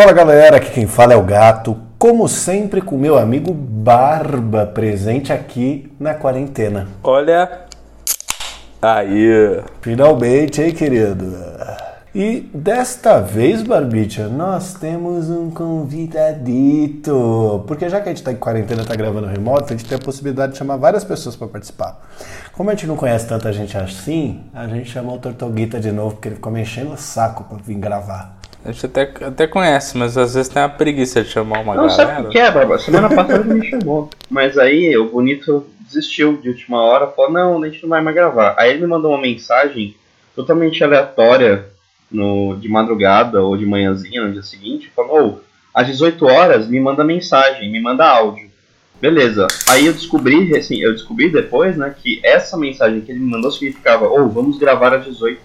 Fala galera, aqui quem fala é o Gato, como sempre com meu amigo Barba presente aqui na quarentena. Olha aí. Finalmente, hein, querido? E desta vez, Barbicha, nós temos um convidadito. Porque já que a gente tá em quarentena, tá gravando remoto, a gente tem a possibilidade de chamar várias pessoas para participar. Como a gente não conhece tanta gente assim, a gente chamou o Tortoguita de novo, porque ele ficou me enchendo o saco pra vir gravar. A gente até, até conhece, mas às vezes tem uma preguiça de chamar uma Não, galera. sabe o que é, Barba? Semana passada ele me chamou. Mas aí o bonito desistiu de última hora, falou, não, a gente não vai mais gravar. Aí ele me mandou uma mensagem totalmente aleatória no, de madrugada ou de manhãzinha no dia seguinte, falou, ô, às 18 horas me manda mensagem, me manda áudio. Beleza. Aí eu descobri, assim, eu descobri depois, né, que essa mensagem que ele me mandou significava, ô, vamos gravar às 18.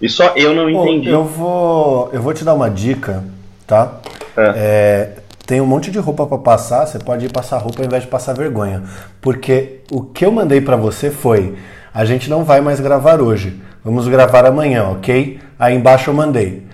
E só eu não Pô, entendi. eu vou, eu vou te dar uma dica, tá? É. É, tem um monte de roupa pra passar, você pode ir passar roupa ao invés de passar vergonha. Porque o que eu mandei pra você foi: a gente não vai mais gravar hoje, vamos gravar amanhã, ok? Aí embaixo eu mandei: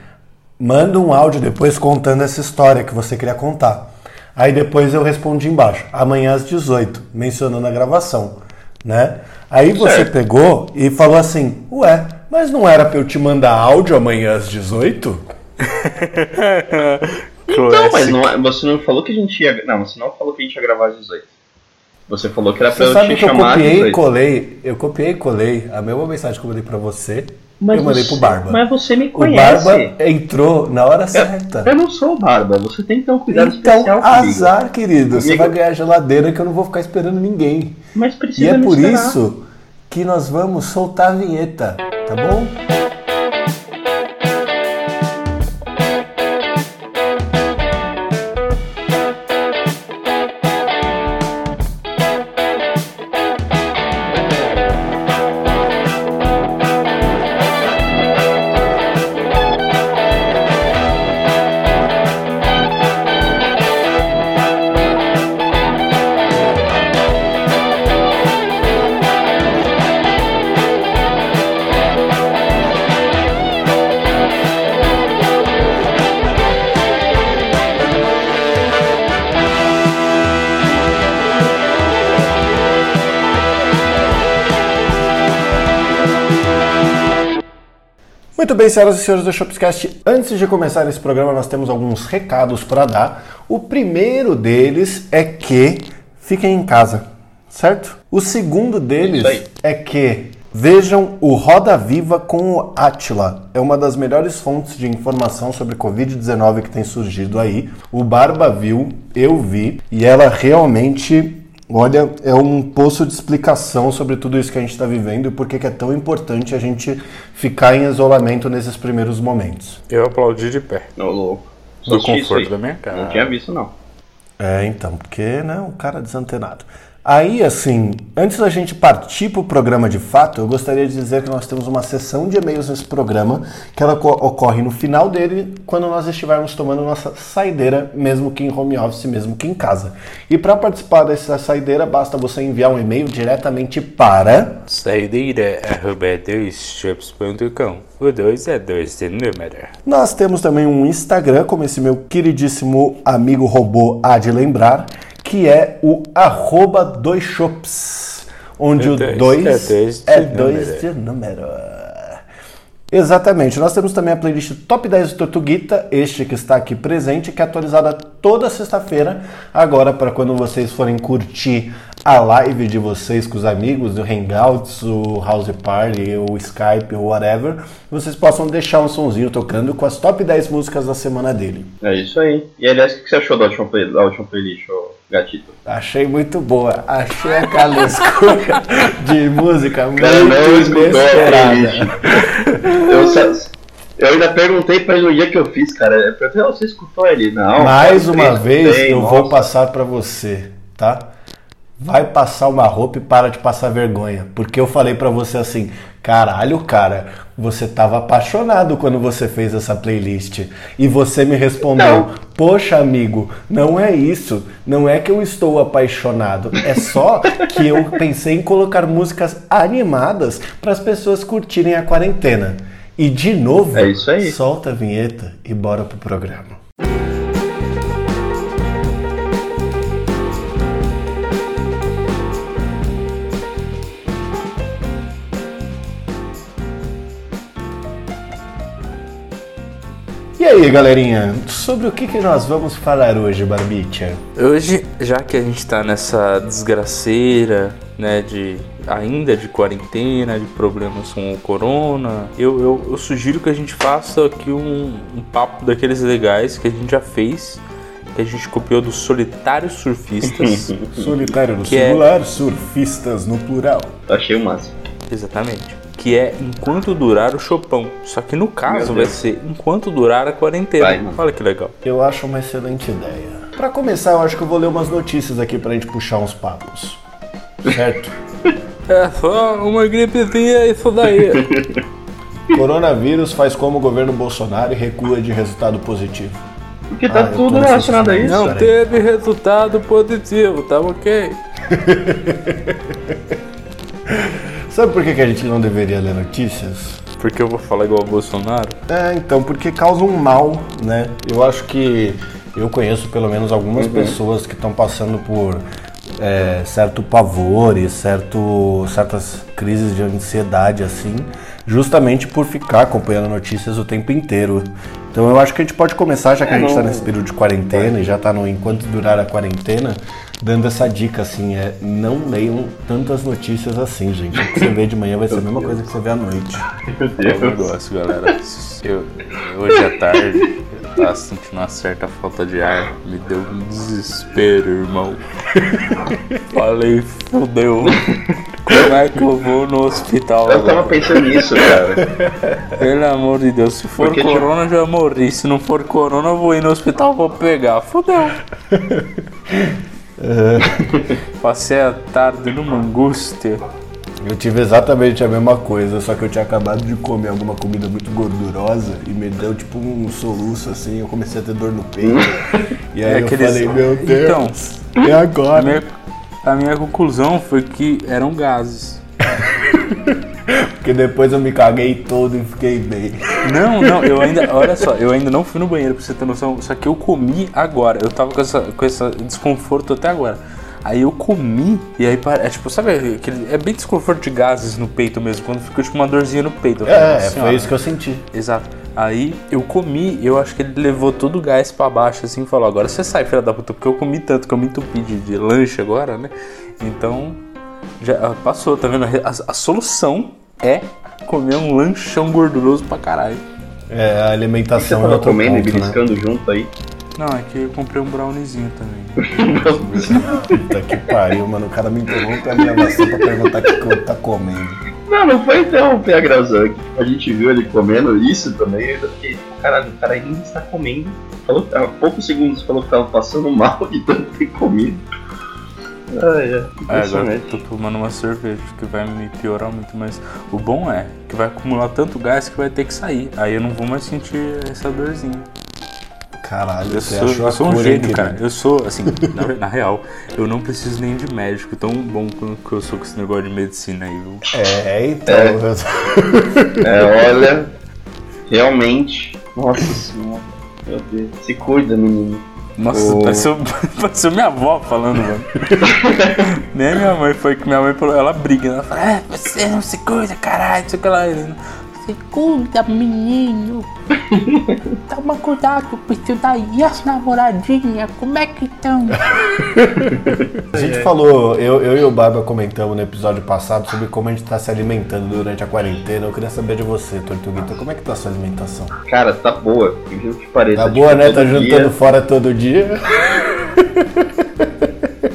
manda um áudio depois contando essa história que você queria contar. Aí depois eu respondi embaixo: amanhã às 18, mencionando a gravação, né? Aí você Certo. pegou e falou assim: ué, mas não era pra eu te mandar áudio amanhã às 18? Então, mas não, é- você não falou que a gente ia. Não, você não falou que a gente ia gravar às 18. Você falou que era pra Você eu sabe te que eu chamar às copiei e 18. colei, eu copiei e colei a mesma mensagem que eu mandei pra você, Mas eu mandei você- pro Barba. Mas você me o conhece. Barba entrou na hora certa. Eu não sou o Barba, você tem que ter um cuidado Então, especial comigo. azar, querido. Você vai ganhar geladeira que eu não vou ficar esperando ninguém. Mas E precisa é me por esperar. isso que nós vamos soltar a vinheta, tá bom? Muito bem, senhoras e senhores do Shopscast, antes de começar esse programa, nós temos alguns recados para dar. O primeiro deles é que fiquem em casa, certo? O segundo deles é que vejam o Roda Viva com o Atila. É uma das melhores fontes de informação sobre Covid-19 que tem surgido aí. O Barba viu, eu vi, e ela realmente Olha, é um poço de explicação sobre tudo isso que a gente está vivendo e por que é tão importante a gente ficar em isolamento nesses primeiros momentos. Eu aplaudi de pé. Não, louco. Do conforto da minha casa. Não tinha visto, não. É, então, porque, né, um cara desantenado. Aí, assim, antes da gente partir para o programa de fato, eu gostaria de dizer que nós temos uma sessão de e-mails nesse programa, que ela co- ocorre no final dele, quando nós estivermos tomando nossa saideira, mesmo que em home office, mesmo que em casa. E para participar dessa saideira, basta você enviar um e-mail diretamente para Saideira arroba 2shops.com. O 2 é 2 de número. Nós temos também um Instagram, como esse meu queridíssimo amigo robô há de lembrar, que é o arroba dois shops, onde É o dois, 2 é dois de é número. 2 de número. Exatamente. Nós temos também a playlist Top 10 do Tortuguita, este que está aqui presente, que é atualizada toda sexta-feira, agora para quando vocês forem curtir a live de vocês com os amigos, do Hangouts, o House Party, o Skype, ou whatever, vocês possam deixar um sonzinho tocando com as top 10 músicas da semana dele. É isso aí. E aliás, o que você achou da última, play, da última playlist, ô gatito? Achei muito boa. Achei aquela escolha de música muito a inesperada. Eu, sa- eu ainda perguntei pra ele no dia que eu fiz, cara. Eu perguntei, "Ah, você escutou ele? Não. Mais uma vez eu nossa. vou passar pra você, tá? Vai passar uma roupa e para de passar vergonha, porque eu falei pra você assim, caralho, cara, você tava apaixonado quando você fez essa playlist e você me respondeu, Não. poxa amigo, não é isso, não é que eu estou apaixonado, é só que eu pensei em colocar músicas animadas para as pessoas curtirem a quarentena. E de novo, É solta a vinheta e bora pro programa. Aí, galerinha, sobre o que, que nós vamos falar hoje, Barbicha? Hoje, já que a gente tá nessa desgraceira, né, de ainda de quarentena, de problemas com o corona, eu, eu, eu sugiro que a gente faça aqui um, um papo daqueles legais que a gente já fez, que a gente copiou dos solitários surfistas. Solitário no Que é- singular, surfistas no plural. Achei o máximo. Exatamente. Que é enquanto durar o chopão. Só que no caso vai ser enquanto durar a quarentena. Vai. Olha que legal. Eu acho uma excelente ideia. Pra começar, eu acho que eu vou ler umas notícias aqui pra gente puxar uns papos. Certo? É só uma gripezinha isso daí. Coronavírus faz como o governo Bolsonaro e recua de resultado positivo. Porque Ah, tá tô tudo relacionado a isso. Não Peraí. teve resultado positivo, tá ok? Sabe por que que a gente não deveria ler notícias? Porque eu vou falar igual o Bolsonaro. É, então, porque causa um mal, né? Eu acho que eu conheço pelo menos algumas pessoas que estão passando por é, certo pavor e certo, certas crises de ansiedade, assim, justamente por ficar acompanhando notícias o tempo inteiro. Então eu acho que a gente pode começar, já que a gente está nesse período de quarentena e já está no enquanto durar a quarentena, dando essa dica assim, é não leiam tantas notícias assim, gente. O que você vê de manhã vai ser a mesma coisa que você vê à noite. Meu É o Deus. negócio, galera. Eu, hoje à tarde eu tava sentindo uma certa falta de ar. Me deu um desespero, irmão. Falei, fudeu. Como é que eu vou no hospital Eu tava pensando nisso, cara. Pelo amor de Deus, se for Porque, corona eu já morri. Se não for corona, eu vou ir no hospital, vou pegar. Fudeu. Passei a tarde numa angústia. Eu tive exatamente a mesma coisa, só que eu tinha acabado de comer alguma comida muito gordurosa e me deu tipo um soluço assim, eu comecei a ter dor no peito. e aí É eu aqueles- falei, meu Então, Deus, e A agora? minha, a minha conclusão foi que eram gases. Porque depois eu me caguei todo e fiquei bem. Não, não, eu ainda. Olha só, eu ainda não fui no banheiro pra você ter noção. Só que eu comi agora. Eu tava com essa, com esse desconforto até agora. Aí eu comi e aí é tipo, sabe aquele. É bem desconforto de gases no peito mesmo, quando fica tipo uma dorzinha no peito. Falei, É, "Nossa foi senhora." isso que eu senti. Exato. Aí eu comi, eu acho que ele levou todo o gás pra baixo assim e falou: agora você sai, filha da puta, porque eu comi tanto que eu me entupi de, de lanche agora, né? Então já ah, passou, tá vendo? A, a solução é comer um lanchão gorduroso pra caralho. É, a Você alimentação é tava outro comendo e ponto, né? beliscando junto aí. Não, é que eu comprei um browniezinho também. Puta que pariu, mano. O cara me interrompe a gravação pra perguntar o que eu tá comendo. Não, não foi interromper a gravação. A gente viu ele comendo isso também. Eu fiquei, caralho, o cara ainda está comendo. Falou, há poucos segundos falou que tava passando mal de tanto ter comido. Ai, é. É, agora eu tô tomando uma cerveja que vai me piorar muito, mas o bom é que vai acumular tanto gás que vai ter que sair. Aí eu não vou mais sentir essa dorzinha. Caralho, Eu você sou, achou eu a sou um gênio, cara. Eu sou, assim, na, na real, eu não preciso nem de médico. Tão bom que eu sou com esse negócio de medicina aí, viu? É, então. É. eu- É, olha, realmente. Nossa senhora. Meu Deus. Se cuida, menino. Nossa, Ô. pareceu, pareceu minha avó falando, mano. Nem minha mãe foi que minha mãe falou, ela briga, ela fala, é, você não se cuida, caralho, não sei o que lá. Ele, Se cuida, menino. Toma cuidado daí. E as namoradinhas, como é que estão? A gente falou, eu, eu e o Barba comentamos no episódio passado sobre como a gente tá se alimentando durante a quarentena. Eu queria saber de você, Tortuguita, como é que tá a sua alimentação? Cara, tá boa. Incrível que pareça. Tá Tipo, boa, né? todo Tá dia- juntando fora todo dia.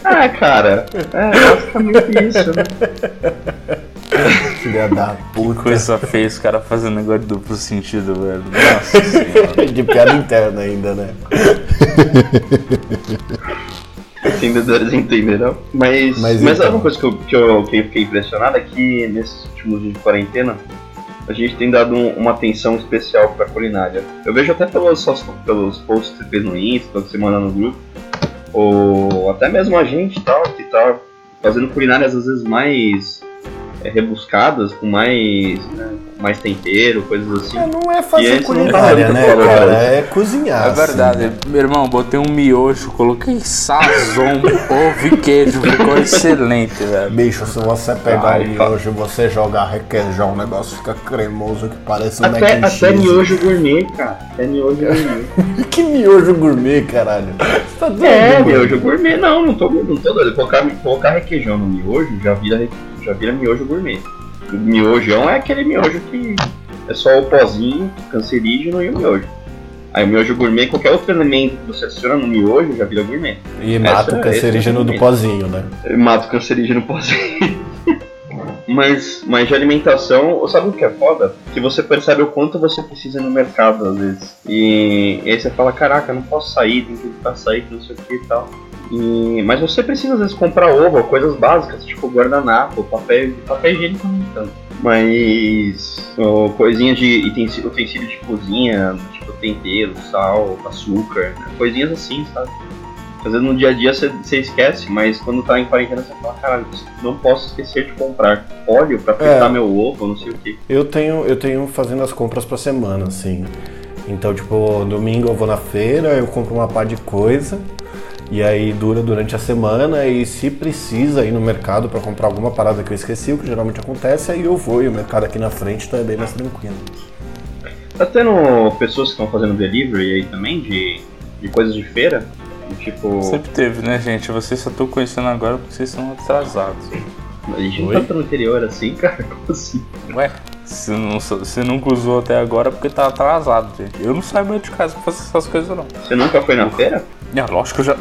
Ah, cara. É basicamente isso, né? Filha da que puta. coisa feia esse cara fazendo negócio de duplo sentido, velho. Nossa senhora. De piada interna ainda, né? Entendedores entenderão. Mas, Mas mas, então. uma coisa que eu, que, eu, que eu fiquei impressionado é que nesses últimos dias de quarentena a gente tem dado um- uma atenção especial pra culinária. Eu vejo até pelos, pelos posts que você fez no Insta, que você manda no grupo, ou até mesmo a gente tal, que tá fazendo culinárias às vezes mais rebuscadas, com mais, né, mais tempero, coisas assim. É, não é fazer culinária, tá né, cara? É cozinhar. É verdade, assim, né? meu irmão, botei um miojo, coloquei sazon, ovo e queijo, ficou excelente, velho. Bicho, se você pegar Ai, o miojo e você jogar requeijão, o negócio fica cremoso que parece um Até, até miojo gourmet, cara. Até miojo gourmet. Que miojo gourmet, caralho? Você tá doido? é, miojo gourmet, não, não tô, não tô doido. Colocar, colocar requeijão no miojo já vira, já vira miojo gourmet. O miojão é aquele miojo que é só o pozinho, cancerígeno e o miojo. Aí o miojo gourmet, qualquer outro elemento que você adiciona no miojo já vira gourmet. E mata Essa- o cancerígeno esse é do pozinho, né? Mata o cancerígeno pozinho. Mas, mas de alimentação, sabe o que é foda? Que você percebe o quanto você precisa no mercado às vezes. E, e aí você fala, caraca, não posso sair, tem que evitar sair, que não sei o que e tal. E, mas você precisa às vezes comprar ovo, coisas básicas, tipo guardanapo, papel, papel higiênico não tanto. Mas ó, coisinhas de utensílio, utensílio de cozinha, tipo tempero, sal, açúcar, né? coisinhas assim, sabe? Às vezes no dia a dia você, esquece, mas quando tá em quarentena você fala, caralho, não posso esquecer de comprar óleo pra fritar É. meu ovo, não sei o que. Eu tenho, eu tenho fazendo as compras pra semana, assim. Então, tipo, domingo eu vou na feira, eu compro uma pá de coisa. E aí dura durante a semana e se precisa ir no mercado pra comprar alguma parada que eu esqueci, o que geralmente acontece, aí eu vou e o mercado aqui na frente tá bem mais tranquilo. Tá tendo pessoas que estão fazendo delivery aí também de, de coisas de feira? Tipo, Sempre teve, né, gente? Vocês só estão conhecendo agora porque vocês são atrasados. a gente Oi? não tá no interior assim, cara, como assim? Ué, se, não, se nunca usou até agora porque tá atrasado, gente. Eu não saio mais de casa pra fazer essas coisas, não. Você nunca foi na feira? É, lógico que eu já.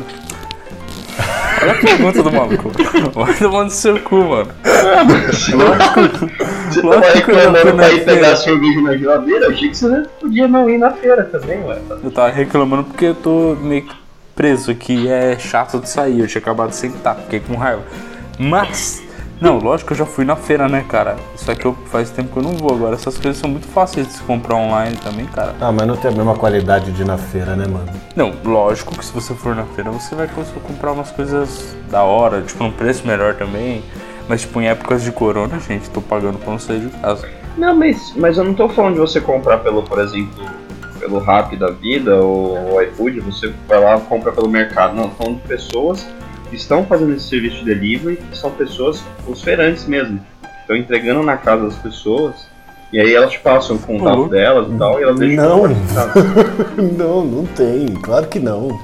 Olha a pergunta do maluco. Vai tomar no seu cu, mano. Você tava Lógico que eu reclamando fui na pra ir pegar cerveja na geladeira? Eu achei que você podia não ir na feira também, ué. Eu tava reclamando porque eu tô meio que preso aqui. É chato de sair. Eu tinha acabado de sentar, fiquei com raiva. Mas. Não, lógico que eu já fui na feira, né, cara? Só que eu, faz tempo que eu não vou agora. Essas coisas são muito fáceis de se comprar online também, cara. Ah, mas não tem a mesma qualidade de ir na feira, né, mano? Não, lógico que se você for na feira, você vai conseguir comprar umas coisas da hora, tipo, num preço melhor também. Mas, tipo, em épocas de corona, gente, tô pagando pra não sair de casa. Não, mas, mas eu não tô falando de você comprar pelo, por exemplo, pelo Rap da vida ou o iFood, você vai lá e compra pelo mercado. Não, tô falando de pessoas estão fazendo esse serviço de delivery, que são pessoas, os feirantes mesmo, estão entregando na casa das pessoas, e aí elas te passam o contato Uhum. delas e tal, e elas deixam Não. não, não tem. Claro que não.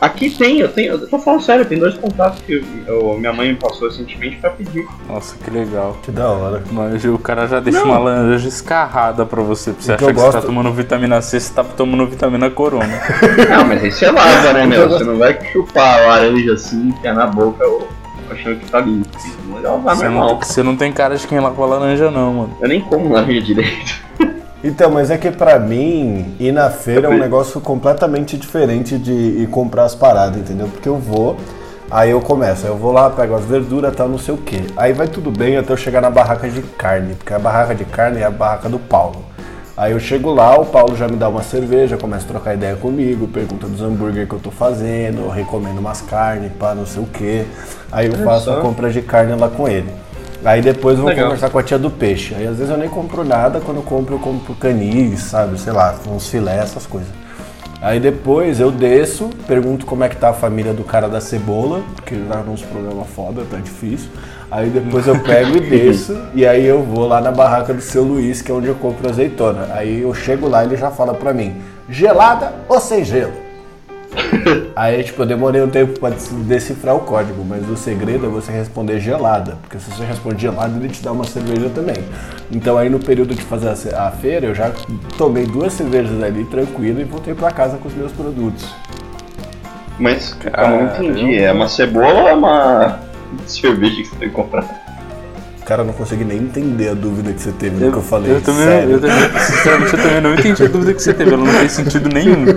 Aqui tem, eu tenho, eu tô falando sério, tem dois contatos que eu- eu- minha mãe me passou recentemente pra pedir. Nossa, que legal. Que da hora. Mas o cara já deixa Não. uma laranja escarrada pra você. Pra você que achar eu que você tá gosto- tomando vitamina C, você tá tomando vitamina corona. Não, mas aí você lava, né, meu? Você não vai chupar a laranja assim, enfiar na boca ou achando que tá limpo. Lavar Você não, você não tem cara de quem lava laranja, não, mano. Eu nem como laranja direito. Então, mas é que pra mim, ir na feira é um negócio completamente diferente de ir comprar as paradas, entendeu? Porque eu vou, aí eu começo, aí eu vou lá, pego as verduras, tal, não sei o quê. Aí vai tudo bem até eu chegar na barraca de carne, porque a barraca de carne é a barraca do Paulo. Aí eu chego lá, o Paulo já me dá uma cerveja, começa a trocar ideia comigo, pergunta dos hambúrguer que eu tô fazendo, eu recomendo umas carnes, pá, não sei o quê. Aí eu faço a compra de carne lá com ele. Aí depois eu vou Legal. conversar com a tia do peixe. Aí às vezes eu nem compro nada, quando eu compro eu compro canis, sabe? Sei lá, uns filé, essas coisas. Aí depois eu desço, pergunto como é que tá a família do cara da cebola, porque lá nos programas foda, tá difícil. Aí depois eu pego e desço, e aí eu vou lá na barraca do seu Luiz, que é onde eu compro azeitona. Aí eu chego lá e ele já fala pra mim, gelada ou sem gelo? Aí, tipo, eu demorei um tempo pra decifrar o código, mas o segredo é você responder gelada, porque se você responde gelada, ele te dá uma cerveja também. Então, aí no período de fazer a feira, eu já tomei duas cervejas ali, tranquilo, e voltei pra casa com os meus produtos. Mas eu não entendi. É uma cebola ou é uma cerveja que você tem que comprar? Cara, eu não consegui nem entender a dúvida que você teve no que eu falei. eu também, sério. eu também, sinceramente, eu também não entendi a dúvida que você teve. Ela não fez sentido nenhum.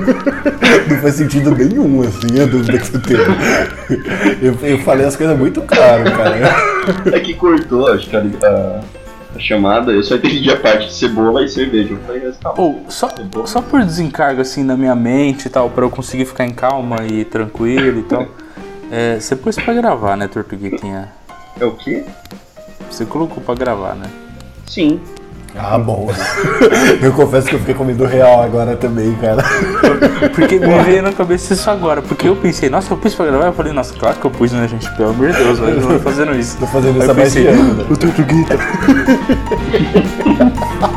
Não faz sentido nenhum, assim, a dúvida que você teve. Eu, eu falei as coisas muito claro, cara. É que cortou, acho que a, a- chamada, eu só entendi a parte de cebola e cerveja. Eu falei, calma. Ou, só, só por desencargo, assim, na minha mente e tal, pra eu conseguir ficar em calma e tranquilo e tal. É, você pôs pra gravar, né, Tortuguitinha? É o quê? Você colocou pra gravar, né? Sim. Ah, bom. eu confesso que eu fiquei com medo real agora também, cara. Porque me veio na cabeça isso agora. Porque eu pensei, nossa, eu pus pra gravar. Eu falei, nossa, claro que eu pus, né, gente? Pelo amor de Deus, eu tô fazendo isso. Tô fazendo Aí isso há mais de ano, né? O Tortuguita.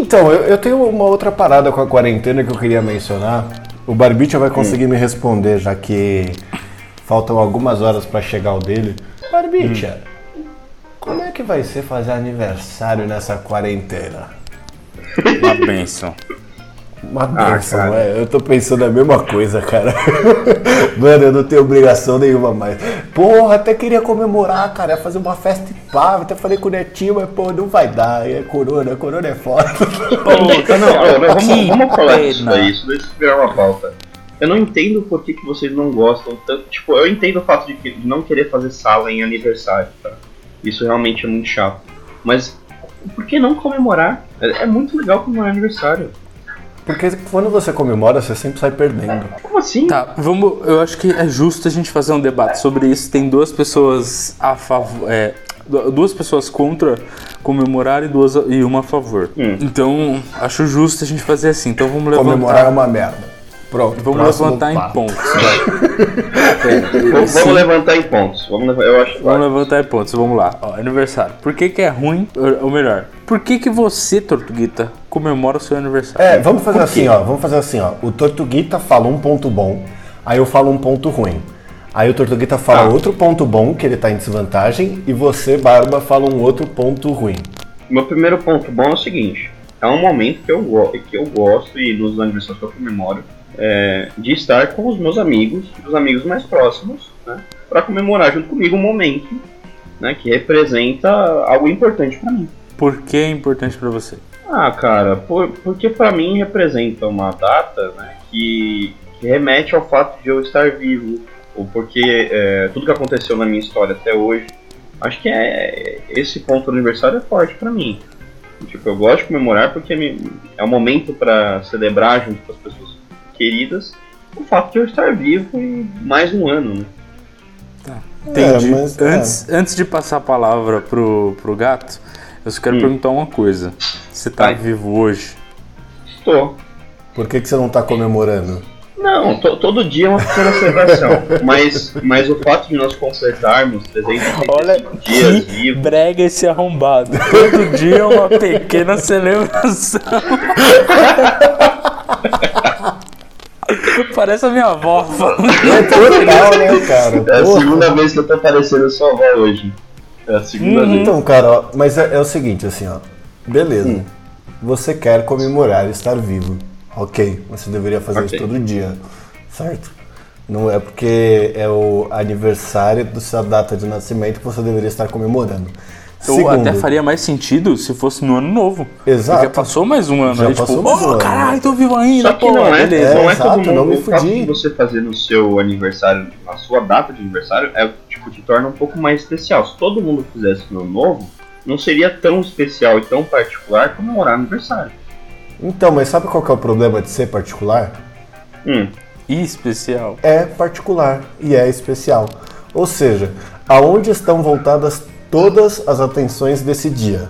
Então, eu, eu tenho uma outra parada com a quarentena que eu queria mencionar. O Barbicha vai conseguir me responder, já que faltam algumas horas pra chegar o dele. Barbicha, como é que vai ser fazer aniversário nessa quarentena? Uma benção. Uma Ah, benção, cara. é. Eu tô pensando a mesma coisa, cara. Mano, eu não tenho obrigação nenhuma mais. Porra, até queria comemorar, cara. Fazer uma festa e pá. Até falei com o Netinho, mas pô, não vai dar. É corona, corona é foda. Não, não, não, vamos, vamos falar disso daí, isso daí se virar uma pauta. Eu não entendo por que, que vocês não gostam tanto. Tipo, eu entendo o fato de, que- de não querer fazer sala em aniversário, tá? Isso realmente é muito chato. Mas por que não comemorar? É, é muito legal comemorar aniversário. Porque quando você comemora, você sempre sai perdendo. Como assim? Tá, vamos. Eu acho que é justo a gente fazer um debate sobre isso. Tem duas pessoas a favor. É, du- duas pessoas contra comemorar e, duas, e uma a favor. Hum. Então, acho justo a gente fazer assim. Então vamos levantar. Comemorar é uma merda. Pronto. Vamos próximo levantar em pontos. Vamos, levantar em pontos. Vamos, eu acho. Vamos levantar em pontos, vamos lá. Ó, aniversário. Por que, que é ruim? Ou ou melhor, por que, que você, Tortuguita, comemora o seu aniversário? É, vamos fazer assim, ó. Vamos fazer assim, ó. O Tortuguita fala um ponto bom, aí eu falo um ponto ruim. Aí o Tortuguita fala Tá. outro ponto bom, que ele tá em desvantagem, e você, Barba, fala um outro ponto ruim. Meu primeiro ponto bom é o seguinte: é um momento que eu, que eu gosto e nos aniversários que eu comemoro é, de estar com os meus amigos, os amigos mais próximos, né, para comemorar junto comigo um momento né, que representa algo importante para mim. Por que é importante pra você? Ah, cara, por- porque para mim representa uma data né, que, que remete ao fato de eu estar vivo, ou porque é, tudo que aconteceu na minha história até hoje, acho que é esse ponto do aniversário é forte para mim. Tipo, eu gosto de comemorar porque me- é um momento para celebrar junto com as pessoas queridas o fato de eu estar vivo e mais um ano, né? Entendi. É, mas, é. antes, antes de passar a palavra pro, pro gato, eu só quero Hum. perguntar uma coisa. Você tá Vai. vivo hoje? Estou. Por que, que você não tá comemorando? Não, to- todo dia é uma pequena celebração, mas, mas o fato de nós completarmos 365 dias vivos brega esse arrombado. Todo dia é uma pequena celebração. Parece a minha avó falando. É total, né, cara? É a Porra. segunda vez que eu tô aparecendo sua avó hoje. É a segunda vez. Então, cara, ó, mas é, é o seguinte, assim, ó. Beleza. Você quer comemorar estar vivo. Ok, você deveria fazer Ok. isso todo dia, certo? Não é porque é o aniversário da sua data de nascimento que você deveria estar comemorando. Ou até faria mais sentido se fosse no ano novo. Exato. Porque passou mais um ano. Já aí, tipo, um oh, ano. caralho, tô vivo ainda, Só que pô, não é, beleza. não é exato, todo mundo. não me o fato fudi. de você fazer no seu aniversário, na sua data de aniversário, é tipo te torna um pouco mais especial. Se todo mundo fizesse no ano novo, não seria tão especial e tão particular comemorar aniversário. Então, mas sabe qual que é o problema de ser particular? Hum, E especial. É particular e é especial. Ou seja, aonde estão voltadas todas as atenções desse dia?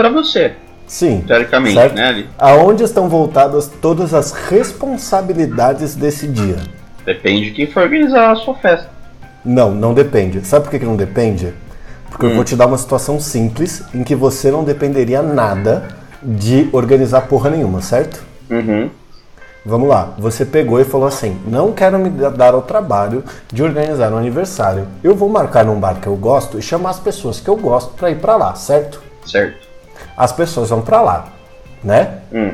pra você, Sim. teoricamente, certo? né, Ali? Aonde estão voltadas todas as responsabilidades desse dia? Depende de quem for organizar a sua festa. Não, não depende. Sabe por que, que não depende? Porque eu vou te dar uma situação simples em que você não dependeria nada de organizar porra nenhuma, certo? Uhum. Vamos lá, você pegou e falou assim: não quero me dar ao trabalho de organizar um aniversário. Eu vou marcar num bar que eu gosto e chamar as pessoas que eu gosto pra ir pra lá, certo? Certo. As pessoas vão pra lá, né? Hum.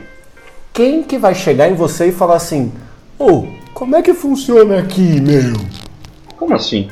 Quem que vai chegar em você e falar assim: ô, como é que funciona aqui, meu? Como assim?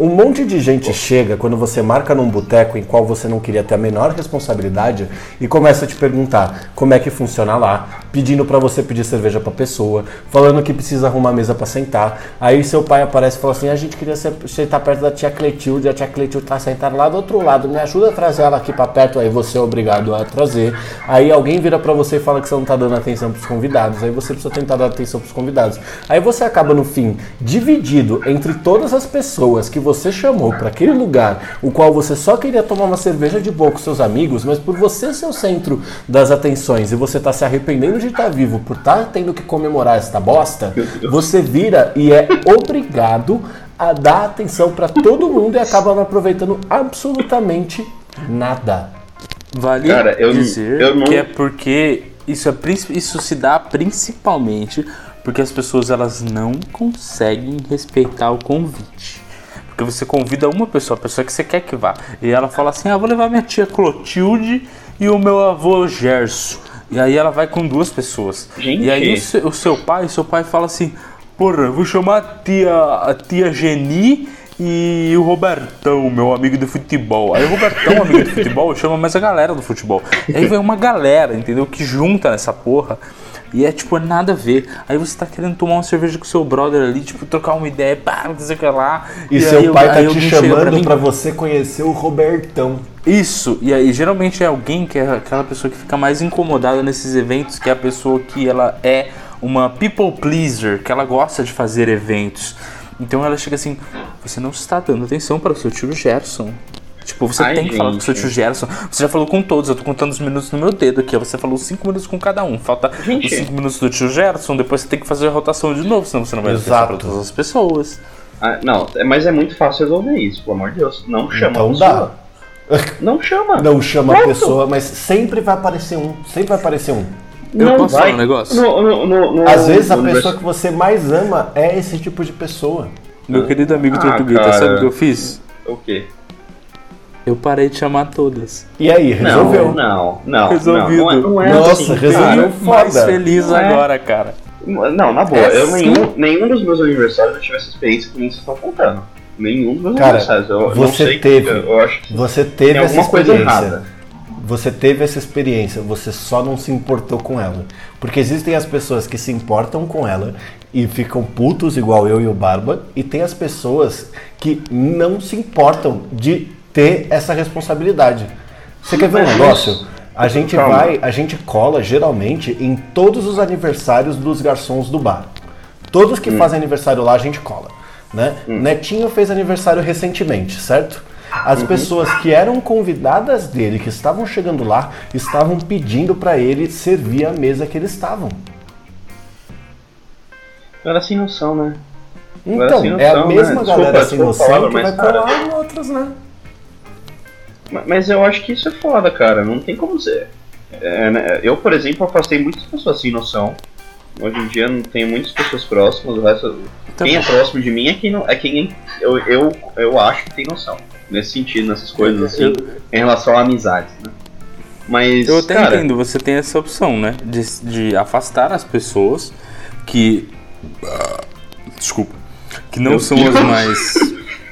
Um monte de gente chega quando você marca num boteco em qual você não queria ter a menor responsabilidade e começa a te perguntar como é que funciona lá, pedindo pra você pedir cerveja pra pessoa, falando que precisa arrumar mesa pra sentar. Aí seu pai aparece e fala assim: a gente queria se- sentar perto da tia Cletilde, a tia Cletilde tá sentada lá do outro lado, me ajuda a trazer ela aqui pra perto, aí você é obrigado a trazer. Aí alguém vira pra você e fala que você não tá dando atenção pros convidados, aí você precisa tentar dar atenção pros convidados. Aí você acaba no fim dividido entre todas as pessoas que você chamou pra aquele lugar, o qual você só queria tomar uma cerveja de boa com seus amigos, mas por você ser o centro das atenções e você tá se arrependendo de estar vivo por estar tendo que comemorar esta bosta, você vira e é obrigado a dar atenção pra todo mundo e acaba não aproveitando absolutamente nada. Vale Cara, eu- dizer eu não- que é porque isso, é, isso se dá principalmente porque as pessoas elas não conseguem respeitar o convite. Porque você convida uma pessoa, a pessoa que você quer que vá, e ela fala assim: ah, vou levar minha tia Clotilde e o meu avô Gerson. E aí ela vai com duas pessoas. Gente. E aí o seu, o seu pai, seu pai fala assim: porra, eu vou chamar a tia, a tia Geni e o Robertão, meu amigo do futebol. Aí o Robertão, amigo do futebol, chama mais a galera do futebol. E aí vem uma galera, entendeu? Que junta nessa porra. E é tipo, nada a ver. Aí você tá querendo tomar uma cerveja com seu brother ali, tipo, trocar uma ideia, pá, não sei o que lá. E, aí seu eu- pai tá aí te chamando pra você conhecer o Robertão. isso, e aí geralmente é alguém que é aquela pessoa que fica mais incomodada nesses eventos, que é a pessoa que ela é uma people pleaser, que ela gosta de fazer eventos. Então ela chega assim, você não está dando atenção para o seu tio Gerson. Tipo, você Ai, tem que falar com o seu gente. tio Gerson. Você já falou com todos, eu tô contando os minutos no meu dedo aqui. Você falou cinco minutos com cada um. Falta Gente. os cinco minutos do tio Gerson, depois você tem que fazer a rotação de novo, senão você não vai Exato. para todas as pessoas. Ah, não, é- mas é muito fácil resolver isso, pelo amor de Deus. Não chama Então a dá. pessoa. Não chama. Não chama a Pronto. pessoa, mas sempre vai aparecer um. Sempre vai aparecer um. Eu Não posso vai. falar um negócio? No, no, no, no, Às vezes a pessoa que você mais ama é esse tipo de pessoa. Meu querido amigo Ah, Tortuguita, sabe o que eu fiz? O quê? Eu parei de chamar todas. E aí, resolveu. Não, não, não. Resolvido. Não, não é, não é Nossa, assim, resolveu. mais feliz Não é. agora, cara. Não, na boa, É eu sim. nenhum, nenhum dos meus aniversários eu tive essa experiência que vocês estão contando. Nenhum dos meus Cara, aniversários. Eu, você sei, teve. Eu, eu acho que Você teve essa alguma coisa experiência. Você teve essa experiência, você só não se importou com ela. Porque existem as pessoas que se importam com ela e ficam putos igual eu e o Barba, e tem as pessoas que não se importam de ter essa responsabilidade. Você quer ver um negócio? A gente Calma. vai, a gente cola geralmente em todos os aniversários dos garçons do bar. Todos Hum. que fazem aniversário lá a gente cola, né? Netinho fez aniversário recentemente, certo? Uhum. As pessoas que eram convidadas dele, que estavam chegando lá, estavam pedindo pra ele servir a mesa que eles estavam. Era sem noção, né? Então, sem é a noção, né? mesma Desculpa, galera sem desculpa a noção palavra, que vai colar em outras, né? Ma- Mas eu acho que isso é foda, cara. Não tem como ser. É, né, Eu, por exemplo, afastei muitas pessoas sem noção. Hoje em dia não tenho muitas pessoas próximas. O resto, Tá quem é próximo de mim é quem, não, é quem eu, eu, eu acho que tem noção. Nesse sentido, nessas coisas assim, Eu- em relação a amizades, né? Mas, Eu até cara, entendo, você tem essa opção, né? De, de afastar as pessoas que. Desculpa. Que não são as mais.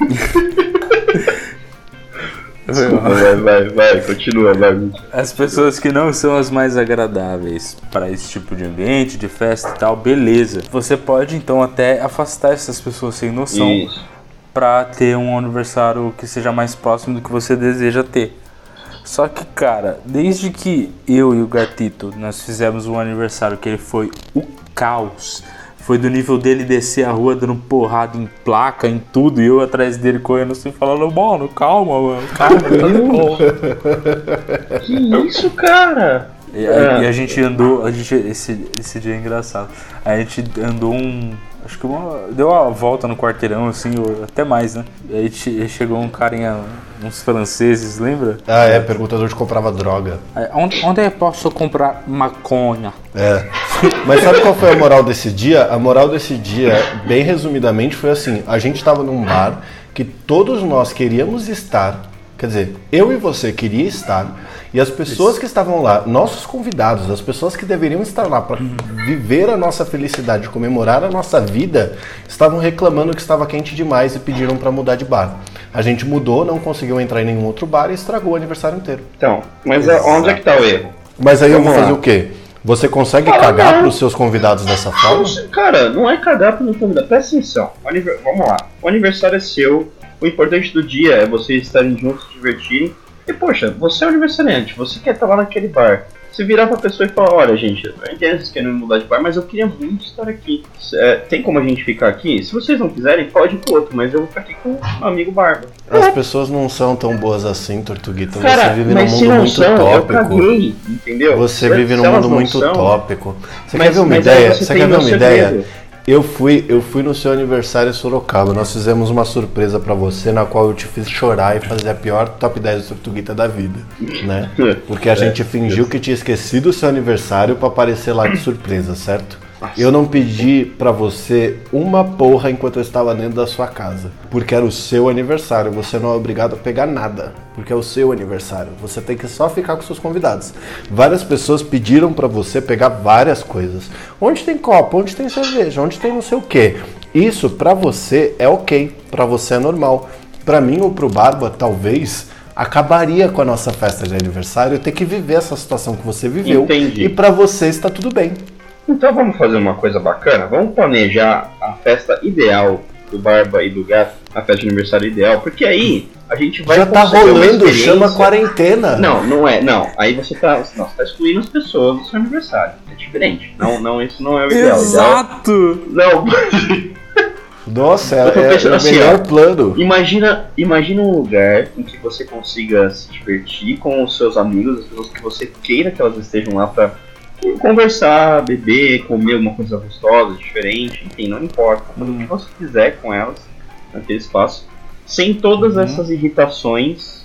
Desculpa, vai, vai, vai, continua, vai. As pessoas que não são as mais agradáveis para esse tipo de ambiente, de festa e tal, beleza. Você pode então até afastar essas pessoas sem noção Isso. pra ter um aniversário que seja mais próximo do que você deseja ter. Só que, cara, desde que eu e o Gatito nós fizemos um aniversário que ele foi o caos. Foi do nível dele descer a rua dando porrada em placa, em tudo, e eu atrás dele correndo assim, falando, mano, calma, mano, calma, tá de boa." Que isso, cara? E, É. e a gente andou, a gente, esse, esse dia é engraçado. A gente andou um. Acho que uma, deu uma volta no quarteirão, assim, ou até mais, né? E aí che- chegou um carinha, uns franceses, lembra? Ah, é, perguntador de comprava droga. Aí, onde, onde eu posso comprar maconha? É. Mas sabe qual foi a moral desse dia? A moral desse dia, bem resumidamente, foi assim: a gente estava num bar que todos nós queríamos estar. Quer dizer, eu e você queria estar, e as pessoas que estavam lá, nossos convidados, as pessoas que deveriam estar lá para viver a nossa felicidade, comemorar a nossa vida, estavam reclamando que estava quente demais e pediram para mudar de bar. A gente mudou, não conseguiu entrar em nenhum outro bar e estragou o aniversário inteiro. Então, mas é- onde é que tá o erro? Mas aí eu vou Vamos fazer lá. o quê? Você consegue cagar não. pros seus convidados dessa forma? Cara, não é cagar pro convidado. Presta atenção. Vamos lá. O aniversário é seu. O importante do dia é vocês estarem juntos, se divertirem. E, poxa, você é aniversariante. Você quer estar lá naquele bar. Você virar pra pessoa e falar, olha, gente, eu entendo que vocês querem mudar de bar, mas eu queria muito estar aqui. É, tem como a gente ficar aqui? Se vocês não quiserem, pode ir pro outro, mas eu vou ficar aqui com o meu amigo Barba. As pessoas não são tão boas assim, Tortuguita. Cara, você vive num se mundo não muito são, eu tópico. caguei, entendeu? Você Se- vive se num mundo muito são, tópico. Você mas- quer ver uma ideia? você Você quer ver uma ideia? Eu fui, eu fui no seu aniversário em Sorocaba. Nós fizemos uma surpresa pra você, na qual eu te fiz chorar e fazer a pior top 10 do Tortuguita da vida, né? Porque a gente fingiu que tinha esquecido o seu aniversário pra aparecer lá de surpresa, certo? Eu não pedi pra você uma porra enquanto eu estava dentro da sua casa, porque era o seu aniversário. Você não é obrigado a pegar nada, porque é o seu aniversário. Você tem que só ficar com seus convidados. Várias pessoas pediram pra você pegar várias coisas. Onde tem copo, onde tem cerveja, onde tem não sei o quê. Isso pra você é ok, pra você é normal. Pra mim ou pro Barba, talvez acabaria com a nossa festa de aniversário ter que viver essa situação que você viveu. Entendi. E pra você está tudo bem. Então vamos fazer uma coisa bacana? Vamos planejar a festa ideal do Barba e do Gato, a festa de aniversário ideal, porque aí a gente vai Já tá rolando, chama quarentena. Não, não é, não. Aí você tá, não, você tá excluindo as pessoas do seu aniversário. É diferente. Não, não, isso não é o ideal. O ideal- Exato! Não, Nossa, é, é- é o assim, melhor ó. plano. imagina, imagina um lugar em que você consiga se divertir com os seus amigos, as pessoas que você queira que elas estejam lá pra conversar, beber, comer alguma coisa gostosa, diferente, enfim, não importa. Fazer o que você quiser com elas naquele espaço, sem todas essas irritações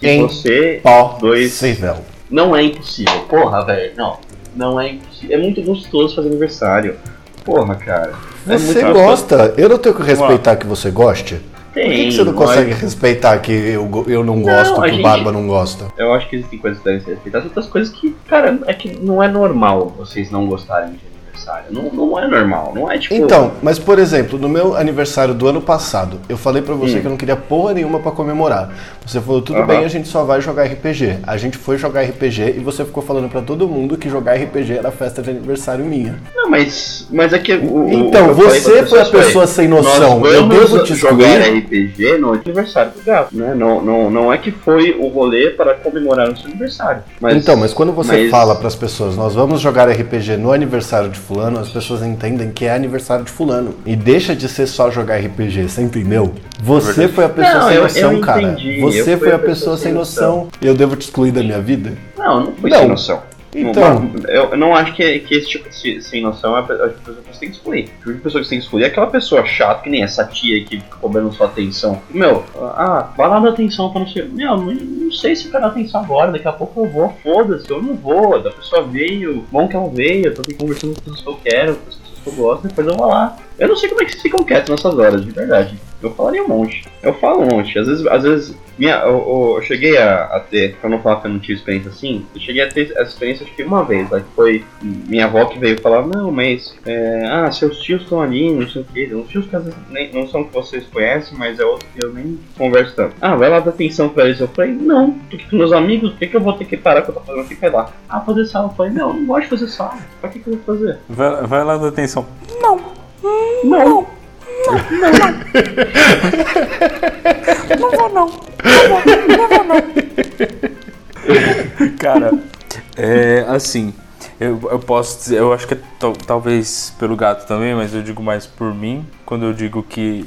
que Em você dois Possível. Não é impossível. Porra, velho. Não. Não é impossível. É muito gostoso fazer aniversário. Porra, cara. É Você gosta. Eu não tenho que respeitar que você goste. Tem, Por que, que você não mas consegue respeitar que eu, eu não gosto, a que o gente- Barba não gosta? Eu acho que existem coisas que devem ser respeitadas. Outras coisas que, cara, é que não é normal vocês não gostarem de aniversário. Não, não é normal. Não é tipo. Então, mas por exemplo, no meu aniversário do ano passado, eu falei pra você Hum. que eu não queria porra nenhuma pra comemorar. Você falou, tudo Aham. bem, a gente só vai jogar RPG. A gente foi jogar RPG e você ficou falando pra todo mundo que jogar RPG era festa de aniversário minha. Não, mas. Mas é que. O, Então, o você foi a pessoa sem noção. Eu devo te jogar? RPG no aniversário do gato, né? Não, não, não é que foi o rolê para comemorar o seu aniversário. Mas, então, mas quando você mas- fala pras pessoas, nós vamos jogar RPG no aniversário de fulano, as pessoas entendem que é aniversário de fulano. E deixa de ser só jogar RPG, você entendeu? Você foi a pessoa Não, sem eu- noção, eu cara. entendi, Você eu fui foi a a pessoa sem noção. E eu devo te excluir da minha vida? Não, não foi Não. sem noção. Então. Eu não acho que, que esse tipo de sem noção é a pe- a pessoa que você tem que excluir. O tipo de pessoa que você tem que excluir é aquela pessoa chata, que nem essa tia que fica cobrando sua atenção. Meu, ah, vai lá dar atenção pra não sei. Meu, não, não sei se eu quero atenção agora, daqui a pouco eu vou, foda-se, eu não vou. A pessoa veio, bom que ela veio, eu tô aqui conversando com as pessoas que eu quero, com as pessoas que eu gosto, depois eu vou lá. Eu não sei como é que vocês ficam quietos nessas horas, de verdade. Eu falaria um monte. Eu falo um monte. Às vezes, às vezes minha, eu, eu- eu cheguei a, a ter, pra não falar que eu não tive experiência assim, eu cheguei a ter essa experiência acho que uma vez, lá, que foi minha avó que veio falar, não, mas, é, ah, seus tios estão ali, não sei o que, uns tios que às vezes nem, não são que vocês conhecem, mas é outro que eu nem converso tanto. Ah, vai lá dar atenção pra eles. Eu falei, não, tô aqui com meus amigos, por que, que eu vou ter que parar que eu tô fazendo aqui pra ir lá? Ah, fazer sala. Eu falei, não, eu não gosto de fazer sala, pra que, que eu vou fazer? Vai, vai lá dar atenção. Não! Não vou não. Não vou, não vou não. Cara, é assim. Eu, eu posso dizer, eu acho que é tal- talvez pelo gato também, mas eu digo mais por mim, quando eu digo que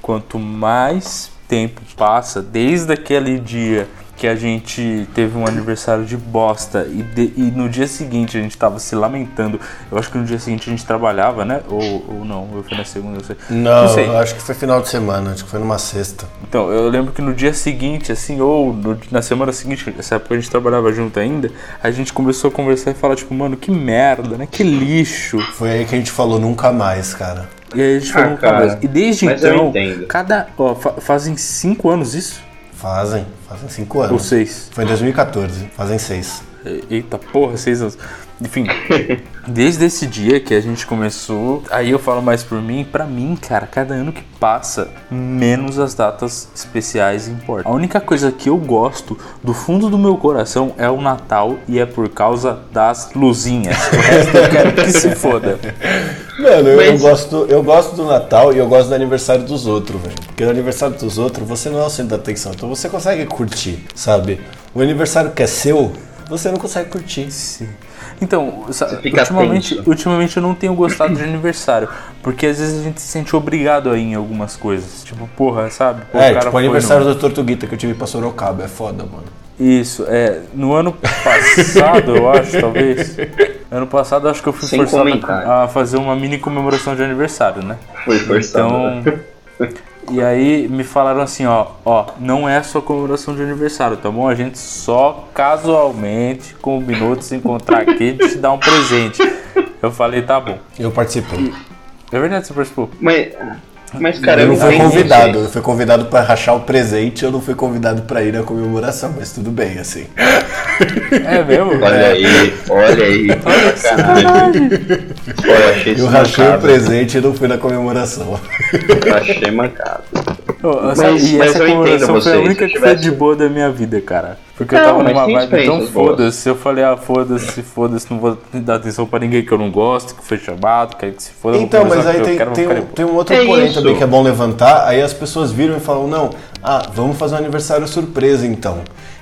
quanto mais tempo passa, desde aquele dia que a gente teve um aniversário de bosta e, de- e no dia seguinte a gente tava se lamentando. Eu acho que no dia seguinte a gente trabalhava, né? Ou, ou não, eu fui na segunda, eu sei. Não, Não sei. eu acho que foi final de semana, acho que foi numa sexta. Então, eu lembro que no dia seguinte, assim, ou no- na semana seguinte, nessa época a gente trabalhava junto ainda, a gente começou a conversar e falar, tipo, mano, que merda, né? Que lixo. Foi aí que a gente falou nunca mais, cara. E aí a gente falou Ah, nunca cara, mais. E desde então, cada. Ó, fa- fazem cinco anos isso? Fazem, fazem cinco Ou anos. seis? Foi em 2014, fazem seis. Eita porra, seis anos. Enfim, desde esse dia que a gente começou, aí eu falo mais por mim, pra mim, cara, cada ano que passa, menos as datas especiais importam. A única coisa que eu gosto do fundo do meu coração é o Natal e é por causa das luzinhas. O resto eu quero que se foda. Mano, eu, eu Mas- gosto, eu gosto do Natal e eu gosto do aniversário dos outros, velho. Porque no aniversário dos outros você não é o centro da atenção, então você consegue curtir, sabe? O aniversário que é seu, você não consegue curtir. Sim. Então, ultimamente, ultimamente eu não tenho gostado de aniversário, porque às vezes a gente se sente obrigado a ir em algumas coisas. Tipo, porra, sabe? Pô, é, o cara tipo o foi aniversário no- do Tortuguita que eu tive pra Sorocaba, é foda, mano. Isso, é. No ano passado, eu acho, talvez. Ano passado, eu acho que eu fui Sem forçado comentário. a, a fazer uma mini comemoração de aniversário, né? Foi forçado. Então. E aí me falaram assim, ó, ó, não é só comemoração de aniversário, tá bom? A gente só casualmente combinou de se encontrar aqui e te dar um presente. Eu falei, tá bom. Eu participei. É verdade, você participou? Mas, mas cara, eu não fui convidado, eu fui convidado pra rachar o presente, eu não fui convidado pra ir na comemoração, mas tudo bem, assim. É mesmo? Olha aí, olha aí. Sacanagem. Pô, eu Eu rachei o mancado. presente e não fui na comemoração. Eu achei mancado. Mas- e mas essa eu entendo comemoração foi vocês, a única que foi tivesse- de boa da minha vida, cara. Porque eu Não, tava mas numa vibe tão foda-se. Eu falei, ah, foda-se, foda-se, não vou dar atenção pra ninguém que eu não gosto, que foi chamado, quero que se foda. eu vou Então, mas aí tem, eu quero, tem, um, tem um outro É porém isso. também que é bom levantar, aí as pessoas viram e falam, não, ah, vamos fazer um aniversário surpresa então.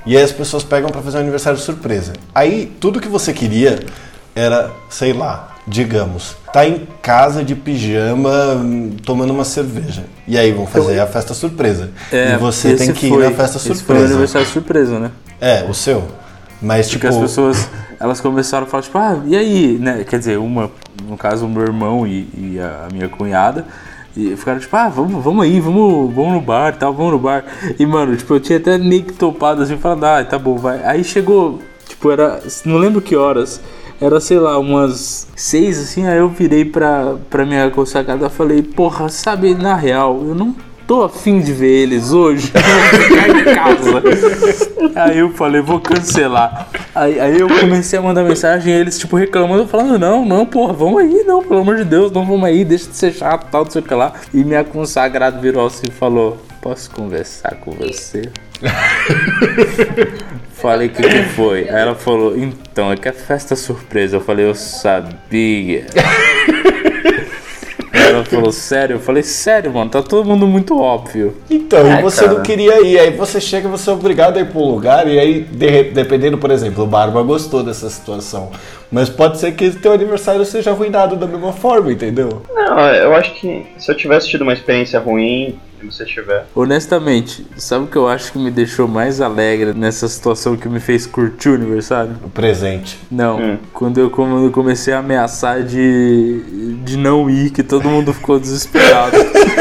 E aí as pessoas pegam pra fazer um aniversário surpresa. Aí tudo que você queria era, sei lá, digamos, tá em casa de pijama hum, tomando uma cerveja. E aí vão fazer a festa surpresa. É, e você tem que foi- ir na festa esse Foi o surpresa. aniversário surpresa, né? É, o seu. Mas Porque tipo, as pessoas, elas começaram a falar, tipo, ah, e aí, né? Quer dizer, uma, no caso, o meu irmão e, e a minha cunhada. E ficaram tipo, ah, vamos, vamos aí, vamos, vamos no bar e tal, vamos no bar. E, mano, tipo, eu tinha até meio que topado assim, falando, ah, tá bom, vai. Aí chegou, tipo, era, não lembro que horas, era, sei lá, umas seis, assim, aí eu virei pra, pra minha consagrada e falei, porra, sabe, na real, eu não tô afim de ver eles hoje, vou ficar em casa. Aí eu falei, vou cancelar. Aí, aí eu comecei a mandar mensagem eles, tipo, reclamando, falando, não, não, porra, vamos aí, não, pelo amor de Deus, não vamos aí, deixa de ser chato, tal, não sei o que lá. E minha consagrada virou assim e falou, posso conversar com você? Falei, o que, que foi? Aí ela falou, então, é que é festa surpresa. Eu falei, eu sabia. Aí ela falou, sério? Eu falei, sério, mano, tá todo mundo muito óbvio. Então, É, você cara. não queria ir, aí você chega, você é obrigado a ir para um lugar, e aí, de- dependendo, por exemplo, o Barba gostou dessa situação. Mas pode ser que teu aniversário seja arruinado da mesma forma, entendeu? Não, eu acho que se eu tivesse tido uma experiência ruim, e você tiver. Honestamente, sabe o que eu acho que me deixou mais alegre nessa situação que me fez curtir o aniversário? O presente. Não, Hum. quando, eu, quando eu comecei a ameaçar de, de não ir, que todo mundo ficou desesperado.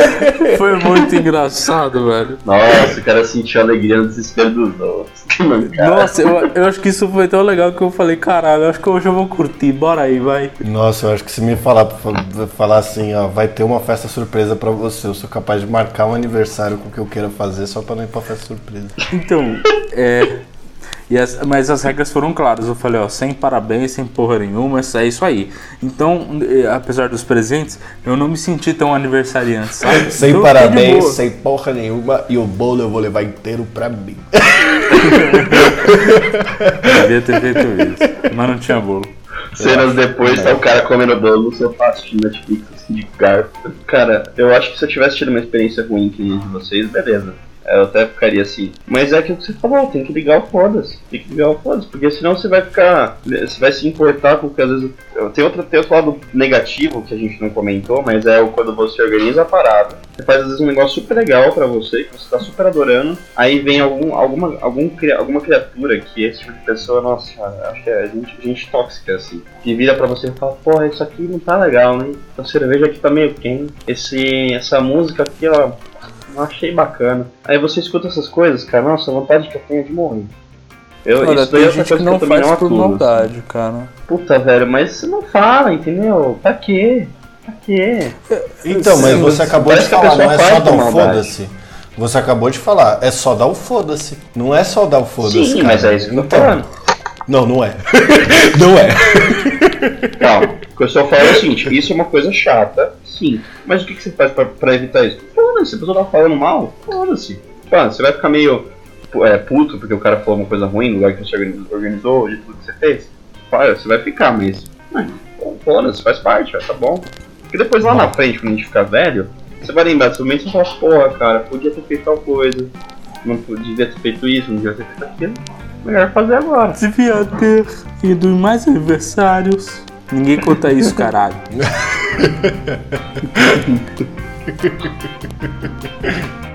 Foi muito engraçado, velho. Nossa, o cara sentiu alegria no desespero dos outros. Mancada. Nossa, eu, eu acho que isso foi tão legal que eu falei, caralho, eu acho que hoje eu vou curtir, bora aí, vai. Nossa, eu acho que se me falar, falar assim, ó, vai ter uma festa surpresa pra você, eu sou capaz de marcar um aniversário com o que eu queira fazer só pra não ir pra festa surpresa. Então, é. E as- mas as regras foram claras. Eu falei, ó, sem parabéns, sem porra nenhuma, é isso aí. Então, apesar dos presentes, eu não me senti tão aniversariante, sabe? Sem Então, parabéns, sem porra nenhuma, e o bolo eu vou levar inteiro pra mim. Devia ter feito isso. Mas não tinha bolo. Cenas depois, tá o cara comendo bolo no sofá assistindo Netflix, assim, de garfo. Cara, eu acho que se eu tivesse tido uma experiência ruim que nem a de vocês, beleza. Eu até ficaria assim. Mas é aquilo que você falou, tem que ligar o foda-se. Tem que ligar o foda-se, porque senão você vai ficar. Você vai se importar com que às vezes. Tem outro, tem outro lado negativo que a gente não comentou, mas é quando você organiza a parada. Você faz às vezes um negócio super legal pra você, que você tá super adorando. Aí vem algum, alguma, algum, alguma criatura que esse tipo de pessoa, nossa, acho que é gente, gente tóxica, assim. Que vira pra você e fala, porra, isso aqui não tá legal, né? A cerveja aqui tá meio quente. Esse, essa música aqui, ó, não achei bacana. Aí você escuta essas coisas, cara, nossa, a vontade que eu tenho é de morrer. Eu, Olha, isso daí é outra gente coisa que não eu também faz por atuo, assim. maldade, cara. Puta, velho, mas você não fala, entendeu? Pra quê? Pra quê? Então, mas Sim, você acabou de que falar, não é só dar por o maldade. foda-se. Você acabou de falar, é só dar o foda-se. Não é só dar o foda-se. Sim, cara. mas é isso que eu tô então, falando. Não, não é. não é. Calma. O que eu estou falando é o seguinte: isso é uma coisa chata, sim. Mas o que, que você faz pra, pra evitar isso? Foda-se, se a pessoa tá falando mal, foda-se. Tipo, você vai ficar meio é, puto porque o cara falou uma coisa ruim no lugar que você organizou, de tudo que você fez. Você vai ficar, mas. Foda-se, faz parte, tá bom. Porque depois lá na frente, quando a gente ficar velho, você vai lembrar desse momento e você fala, porra, cara, podia ter feito tal coisa. Não devia ter feito isso, não devia ter feito aquilo. Melhor fazer agora. Devia ter ido em mais aniversários. Ninguém conta isso, caralho.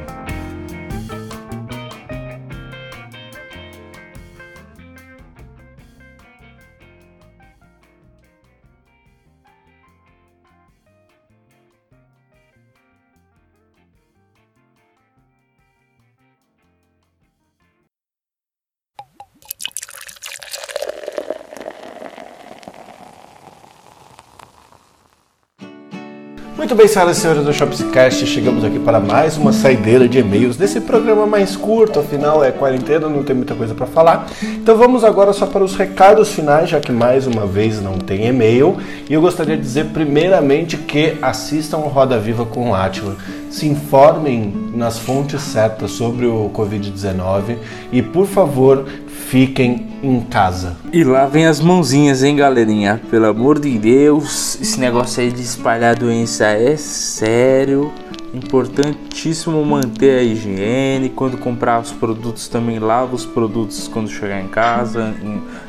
Muito bem, senhoras e senhores do Shopscast, chegamos aqui para mais uma saideira de e-mails desse programa mais curto, afinal é quarentena, não tem muita coisa para falar. Então vamos agora só para os recados finais, já que mais uma vez não tem e-mail. E eu gostaria de dizer primeiramente que assistam Roda Viva com o Atila, se informem nas fontes certas sobre o Covid-19 e, por favor, fiquem em casa. E lavem as mãozinhas, hein, galerinha? Pelo amor de Deus, esse negócio aí de espalhar doença é sério. Importantíssimo manter a higiene. Quando comprar os produtos, também lava os produtos quando chegar em casa.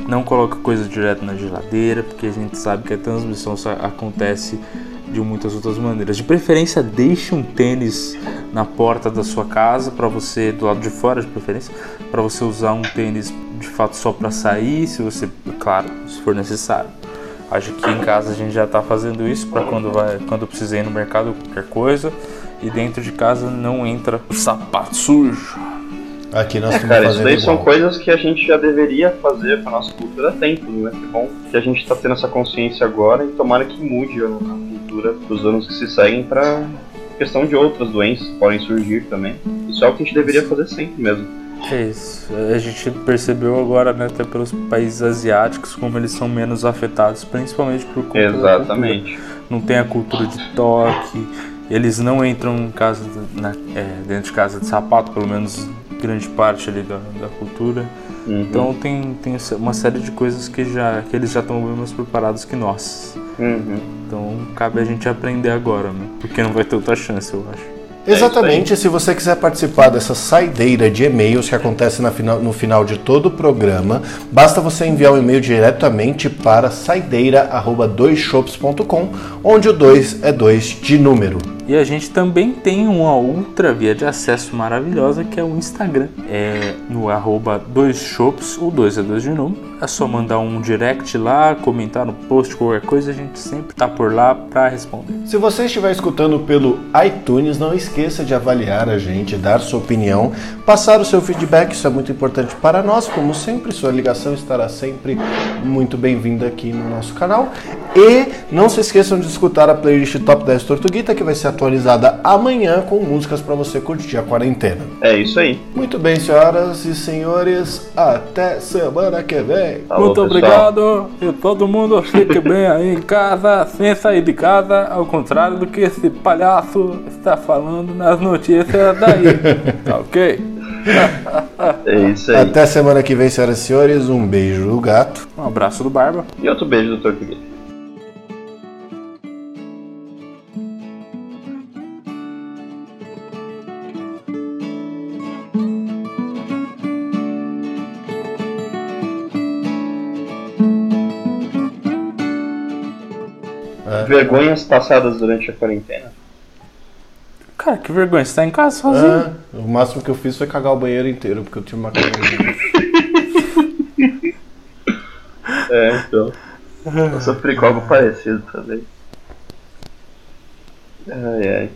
Não coloque coisa direto na geladeira, porque a gente sabe que a transmissão acontece de muitas outras maneiras. De preferência, deixe um tênis na porta da sua casa para você, do lado de fora, de preferência, para você usar um tênis de fato só para sair, se você, claro, se for necessário. Acho que em casa a gente já está fazendo isso para quando vai, quando precisa ir no mercado qualquer coisa. E dentro de casa não entra o sapato sujo. Aqui nós é, estamos cara, fazendo isso daí igual. são coisas que a gente já deveria fazer para nossa cultura há tempo, né? Que bom que a gente está tendo essa consciência agora e tomara que mude a, a cultura dos anos que se seguem para questão de outras doenças que podem surgir também. Isso é o que a gente deveria fazer sempre mesmo. É isso. A gente percebeu agora, né, até pelos países asiáticos, como eles são menos afetados, principalmente por conta Exatamente. Não tem a cultura de toque, eles não entram em casa, na, é, dentro de casa de sapato, pelo menos grande parte ali da, da cultura. Uhum. Então tem, tem uma série de coisas que, já, que eles já estão bem mais preparados que nós. Uhum. Então cabe a gente aprender agora, né? Porque não vai ter outra chance, eu acho. Exatamente, se você quiser participar dessa saideira de e-mails que acontece final- no final de todo o programa, basta você enviar um e-mail diretamente para saideira@doisshops.com, onde o 2 é 2 de número. E a gente também tem uma outra via de acesso maravilhosa que é o Instagram. É no arroba dois shops, o 2 é 2 de número. É só mandar um direct lá, comentar no post, qualquer coisa, a gente sempre tá por lá para responder. Se você estiver escutando pelo iTunes, não esqueça de avaliar a gente, dar sua opinião, passar o seu feedback, isso é muito importante para nós. Como sempre, sua ligação estará sempre muito bem-vinda aqui no nosso canal. E não se esqueçam de escutar a playlist Top 10 Tortuguita, que vai ser atualizada amanhã com músicas para você curtir a quarentena. É isso aí. Muito bem, senhoras e senhores, até semana que vem. Falou, Muito pessoal. obrigado e todo mundo fique bem aí em casa, sem sair de casa, ao contrário do que esse palhaço está falando nas notícias daí. Tá ok? É isso aí. Até semana que vem, senhoras e senhores. Um beijo do gato. Um abraço do Barba. E outro beijo do Tortuguês. Vergonhas passadas durante a quarentena. Cara, que vergonha, você tá em casa sozinho. Ah, o máximo que eu fiz foi cagar o banheiro inteiro, porque eu tinha uma cagada. É, então. Eu sofri com algo parecido também. Ai, ai.